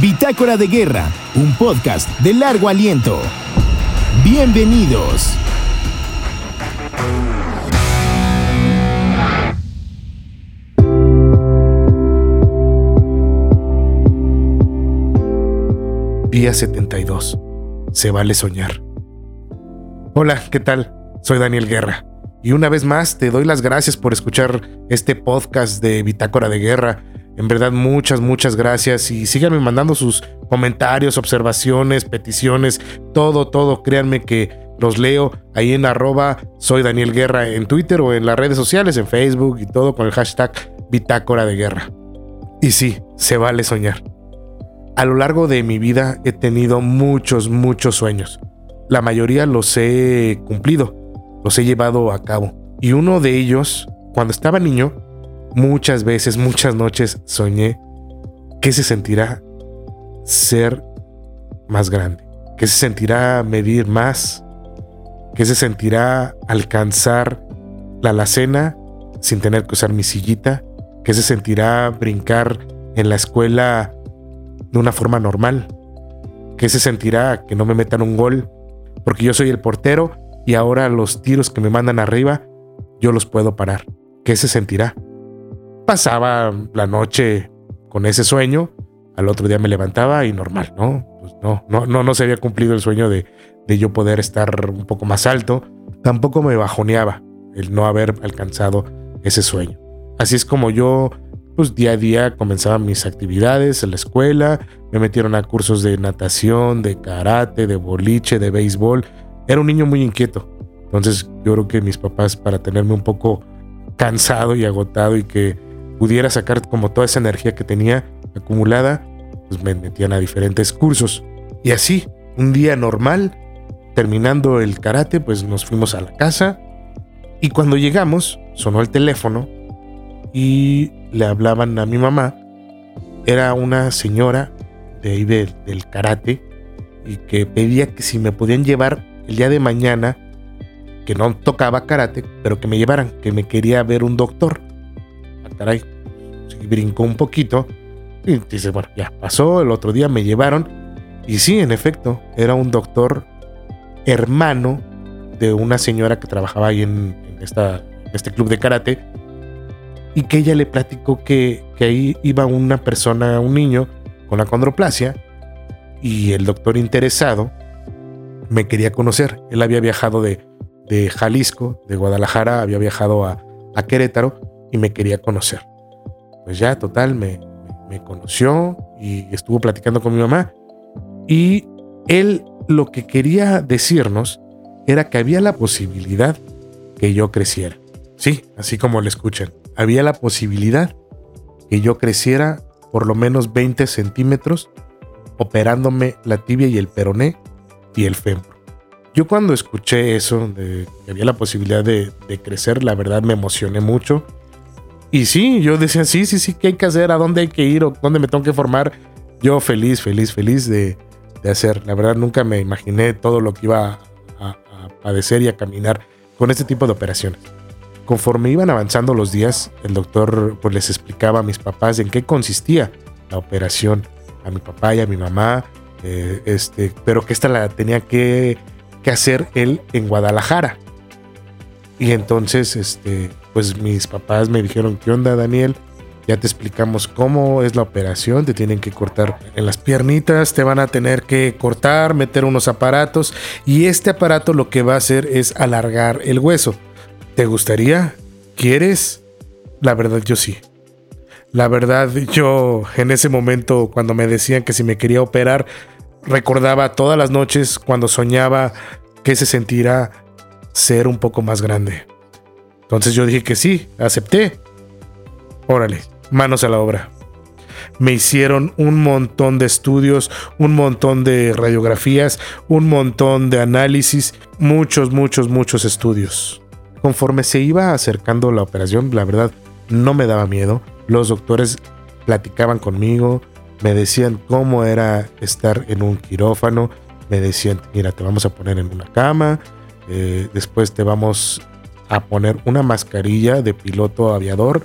Bitácora de Guerra, un podcast de largo aliento. Bienvenidos. Día 72. Se vale soñar. Hola, ¿qué tal? Soy Daniel Guerra. Y una vez más te doy las gracias por escuchar este podcast de Bitácora de Guerra. En verdad, muchas, muchas gracias. Y síganme mandando sus comentarios, observaciones, peticiones, todo, todo. Créanme que los leo ahí en arroba soy Daniel Guerra en Twitter o en las redes sociales, en Facebook y todo con el hashtag Bitácora de Guerra. Y sí, se vale soñar. A lo largo de mi vida he tenido muchos, muchos sueños. La mayoría los he cumplido, los he llevado a cabo. Y uno de ellos, cuando estaba niño, muchas veces, muchas noches soñé que se sentirá ser más grande, que se sentirá medir más, que se sentirá alcanzar la alacena sin tener que usar mi sillita, que se sentirá brincar en la escuela de una forma normal. ¿Qué se sentirá que no me metan un gol? Porque yo soy el portero y ahora los tiros que me mandan arriba, yo los puedo parar. ¿Qué se sentirá? Pasaba la noche con ese sueño, al otro día me levantaba y normal, ¿no? Pues no, no, no, no se había cumplido el sueño de, de yo poder estar un poco más alto. Tampoco me bajoneaba el no haber alcanzado ese sueño. Así es como yo pues día a día comenzaba mis actividades en la escuela, me metieron a cursos de natación, de karate, de boliche, de béisbol. Era un niño muy inquieto. Entonces yo creo que mis papás para tenerme un poco cansado y agotado y que pudiera sacar como toda esa energía que tenía acumulada, pues me metían a diferentes cursos. Y así, un día normal, terminando el karate, pues nos fuimos a la casa y cuando llegamos sonó el teléfono y le hablaban a mi mamá. Era una señora de ahí del karate y que pedía que si me podían llevar el día de mañana, que no tocaba karate, pero que me llevaran, que me quería ver un doctor. Ah, caray, brincó un poquito y dice, bueno, ya pasó, el otro día me llevaron y sí, en efecto, era un doctor hermano de una señora que trabajaba ahí en, esta, en este club de karate y que ella le platicó que, ahí iba una persona, un niño con la condroplasia y el doctor interesado me quería conocer. Él había viajado de, de Jalisco, de Guadalajara, había viajado a, a, Querétaro y me quería conocer. Pues ya, total, me, me conoció y estuvo platicando con mi mamá. Y él lo que quería decirnos era que había la posibilidad que yo creciera. Sí, así como le escuchan había la posibilidad que yo creciera por lo menos 20 centímetros operándome la tibia y el peroné y el fémur. Yo cuando escuché eso, de que había la posibilidad de, crecer, la verdad me emocioné mucho. Y sí, yo decía, sí, sí, sí, ¿qué hay que hacer? ¿A dónde hay que ir? ¿O dónde me tengo que formar? Yo feliz, feliz, feliz de, hacer. La verdad nunca me imaginé todo lo que iba a, a padecer y a caminar con este tipo de operaciones. Conforme iban avanzando los días, el doctor pues, les explicaba a mis papás en qué consistía la operación, a mi papá y a mi mamá, eh, este, pero que esta la tenía que, hacer él en Guadalajara. Y entonces, este, pues mis papás me dijeron, ¿qué onda, Daniel? Ya te explicamos cómo es la operación, te tienen que cortar en las piernitas, te van a tener que cortar, meter unos aparatos y este aparato lo que va a hacer es alargar el hueso. ¿Te gustaría? ¿Quieres? La verdad yo sí. La verdad yo en ese momento cuando me decían que si me quería operar, recordaba todas las noches cuando soñaba que se sentirá ser un poco más grande. Entonces yo dije que sí, acepté. Órale, manos a la obra. me hicieron un montón de estudios, un montón de radiografías, un montón de análisis, muchos, muchos, muchos estudios. Conforme se iba acercando la operación, la verdad, no me daba miedo. Los doctores platicaban conmigo, me decían cómo era estar en un quirófano, me decían, mira, te vamos a poner en una cama, eh, después te vamos a poner una mascarilla de piloto aviador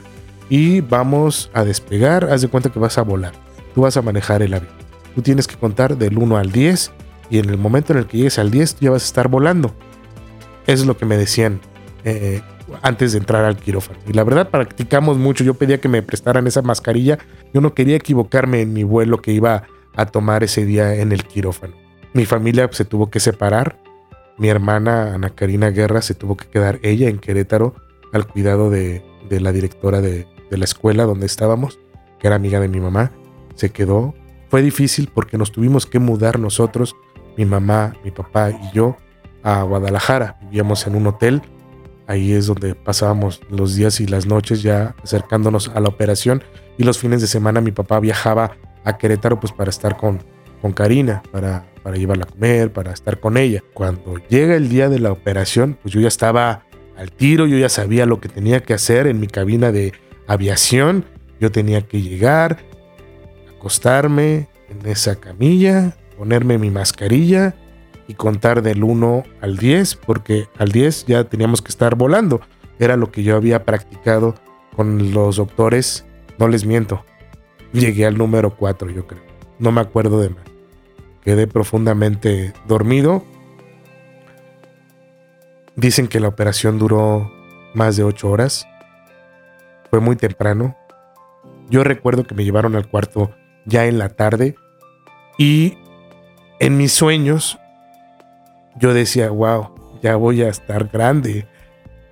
y vamos a despegar. Haz de cuenta que vas a volar. Tú vas a manejar el avión. Tú tienes que contar del 1 al 10 y en el momento en el que llegues al 10 tú ya vas a estar volando. Es lo que me decían eh, antes de entrar al quirófano. Y la verdad practicamos mucho. Yo pedía que me prestaran esa mascarilla. Yo no quería equivocarme en mi vuelo que iba a tomar ese día en el quirófano. Mi familia se tuvo que separar mi hermana Ana Karina Guerra se tuvo que quedar ella en Querétaro al cuidado de, la directora de, la escuela donde estábamos, que era amiga de mi mamá. Se quedó. Fue difícil porque nos tuvimos que mudar nosotros, mi mamá, mi papá y yo, a Guadalajara. Vivíamos en un hotel. Ahí es donde pasábamos los días y las noches ya acercándonos a la operación. Y los fines de semana mi papá viajaba a Querétaro pues para estar con, con Karina, para para llevarla a comer, para estar con ella. Cuando llega el día de la operación, pues yo ya estaba al tiro, yo ya sabía lo que tenía que hacer en mi cabina de aviación. Yo tenía que llegar, acostarme en esa camilla, ponerme mi mascarilla y contar del 1 al 10, porque al 10 ya teníamos que estar volando. Era lo que yo había practicado con los doctores, no les miento. Llegué al número 4, yo creo. No me acuerdo de más quedé profundamente dormido. Dicen que la operación duró más de ocho horas. Fue muy temprano. Yo recuerdo que me llevaron al cuarto ya en la tarde y en mis sueños yo decía, wow, ya voy a estar grande,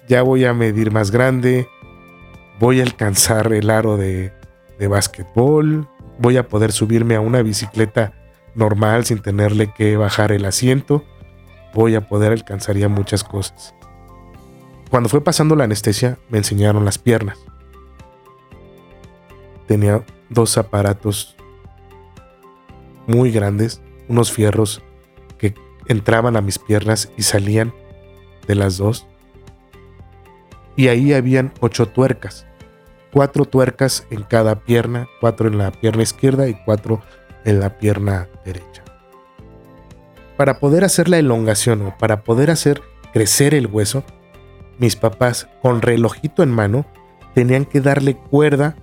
ya voy a medir más grande, voy a alcanzar el aro de, de básquetbol, voy a poder subirme a una bicicleta normal sin tenerle que bajar el asiento, voy a poder alcanzar ya muchas cosas. Cuando fue pasando la anestesia, me enseñaron las piernas. Tenía dos aparatos muy grandes, unos fierros que entraban a mis piernas y salían de las dos. Y ahí habían ocho tuercas, cuatro tuercas en cada pierna, cuatro en la pierna izquierda y cuatro en la pierna derecha. Para poder hacer la elongación o para poder hacer crecer el hueso, mis papás con relojito en mano tenían que darle cuerda,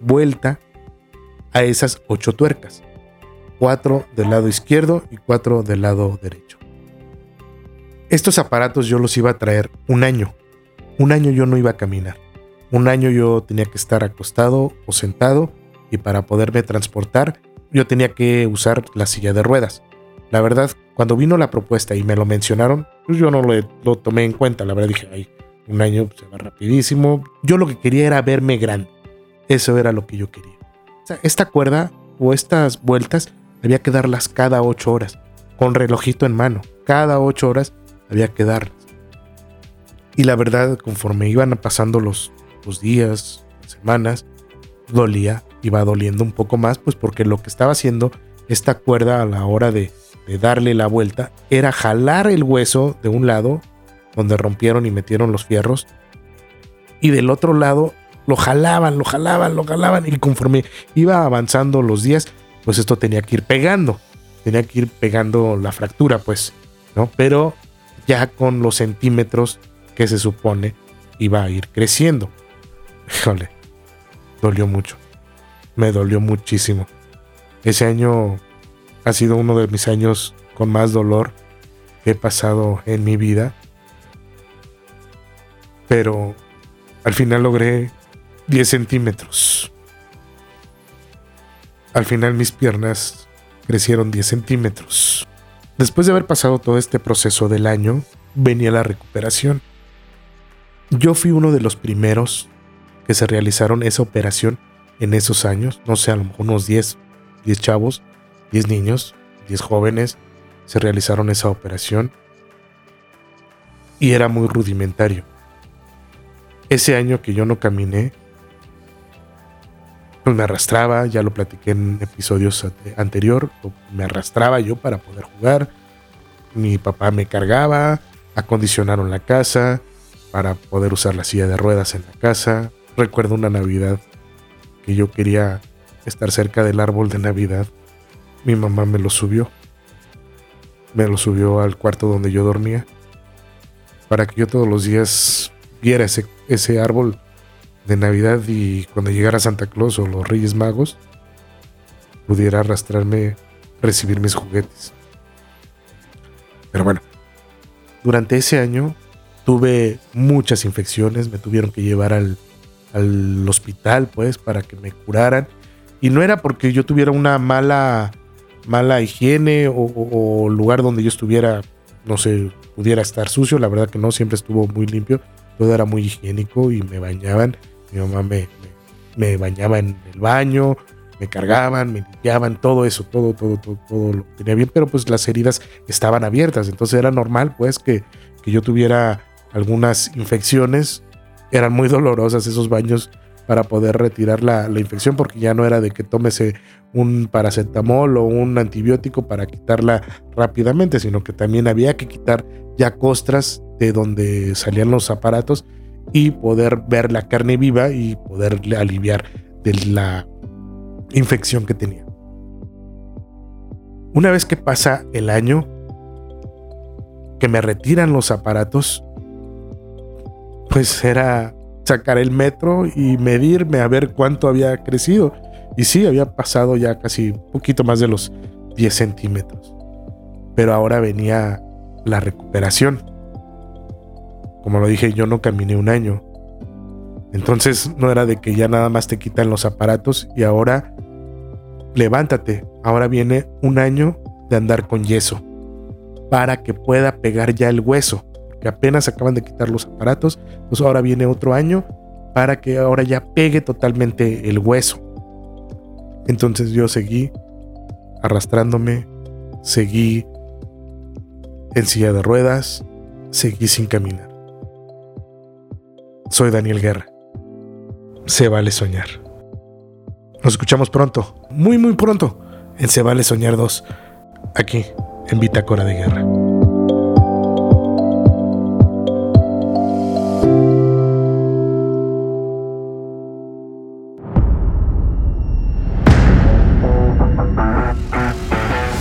vuelta a esas ocho tuercas. Cuatro del lado izquierdo y cuatro del lado derecho. Estos aparatos yo los iba a traer un año. Un año yo no iba a caminar. Un año yo tenía que estar acostado o sentado y para poderme transportar yo tenía que usar la silla de ruedas. La verdad, cuando vino la propuesta y me lo mencionaron, pues yo no lo, tomé en cuenta. La verdad dije, ay, un año se va rapidísimo. Yo lo que quería era verme grande. Eso era lo que yo quería. Esta cuerda o estas vueltas había que darlas cada ocho horas, con relojito en mano. Cada ocho horas había que darlas. Y la verdad, conforme iban pasando los, los días, semanas, dolía iba doliendo un poco más, pues porque lo que estaba haciendo esta cuerda a la hora de, darle la vuelta era jalar el hueso de un lado, donde rompieron y metieron los fierros, y del otro lado lo jalaban, lo jalaban, lo jalaban, y conforme iba avanzando los días, pues esto tenía que ir pegando, tenía que ir pegando la fractura, pues, ¿no? Pero ya con los centímetros que se supone iba a ir creciendo. Híjole, dolió mucho me dolió muchísimo. Ese año ha sido uno de mis años con más dolor que he pasado en mi vida. Pero al final logré 10 centímetros. Al final mis piernas crecieron 10 centímetros. Después de haber pasado todo este proceso del año, venía la recuperación. Yo fui uno de los primeros que se realizaron esa operación en esos años, no sé, a lo mejor unos 10, 10 chavos, 10 niños, 10 jóvenes se realizaron esa operación y era muy rudimentario. Ese año que yo no caminé, pues me arrastraba, ya lo platiqué en episodios anterior, me arrastraba yo para poder jugar. Mi papá me cargaba, acondicionaron la casa para poder usar la silla de ruedas en la casa. Recuerdo una Navidad que yo quería estar cerca del árbol de Navidad. Mi mamá me lo subió. Me lo subió al cuarto donde yo dormía para que yo todos los días viera ese, ese árbol de Navidad y cuando llegara Santa Claus o los Reyes Magos pudiera arrastrarme, recibir mis juguetes. Pero bueno, durante ese año tuve muchas infecciones, me tuvieron que llevar al, al hospital pues para que me curaran. Y no era porque yo tuviera una mala mala higiene o, lugar donde yo estuviera no sé pudiera estar sucio, la verdad que no, siempre estuvo muy limpio, todo era muy higiénico y me bañaban, mi mamá me, me, bañaba en el baño, me cargaban, me limpiaban, todo eso, todo, todo, todo, todo lo tenía bien, pero pues las heridas estaban abiertas, entonces era normal pues que, que yo tuviera algunas infecciones, eran muy dolorosas esos baños para poder retirar la, infección, porque ya no era de que tómese un paracetamol o un antibiótico para quitarla rápidamente, sino que también había que quitar ya costras de donde salían los aparatos y poder ver la carne viva y poderle aliviar de la infección que tenía. Una vez que pasa el año, que me retiran los aparatos, pues era sacar el metro y medirme a ver cuánto había crecido. Y sí, había pasado ya casi un poquito más de los 10 centímetros. Pero ahora venía la recuperación. Como lo dije, yo no caminé un año. Entonces no era de que ya nada más te quitan los aparatos y ahora levántate. Ahora viene un año de andar con yeso para que pueda pegar ya el hueso. Que apenas acaban de quitar los aparatos. Entonces ahora viene otro año para que ahora ya pegue totalmente el hueso. Entonces yo seguí arrastrándome, seguí en silla de ruedas, seguí sin caminar. Soy Daniel Guerra. Se vale soñar. Nos escuchamos pronto, muy muy pronto, en Se vale soñar 2, aquí en Bitácora de Guerra.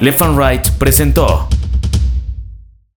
Left and Right presentó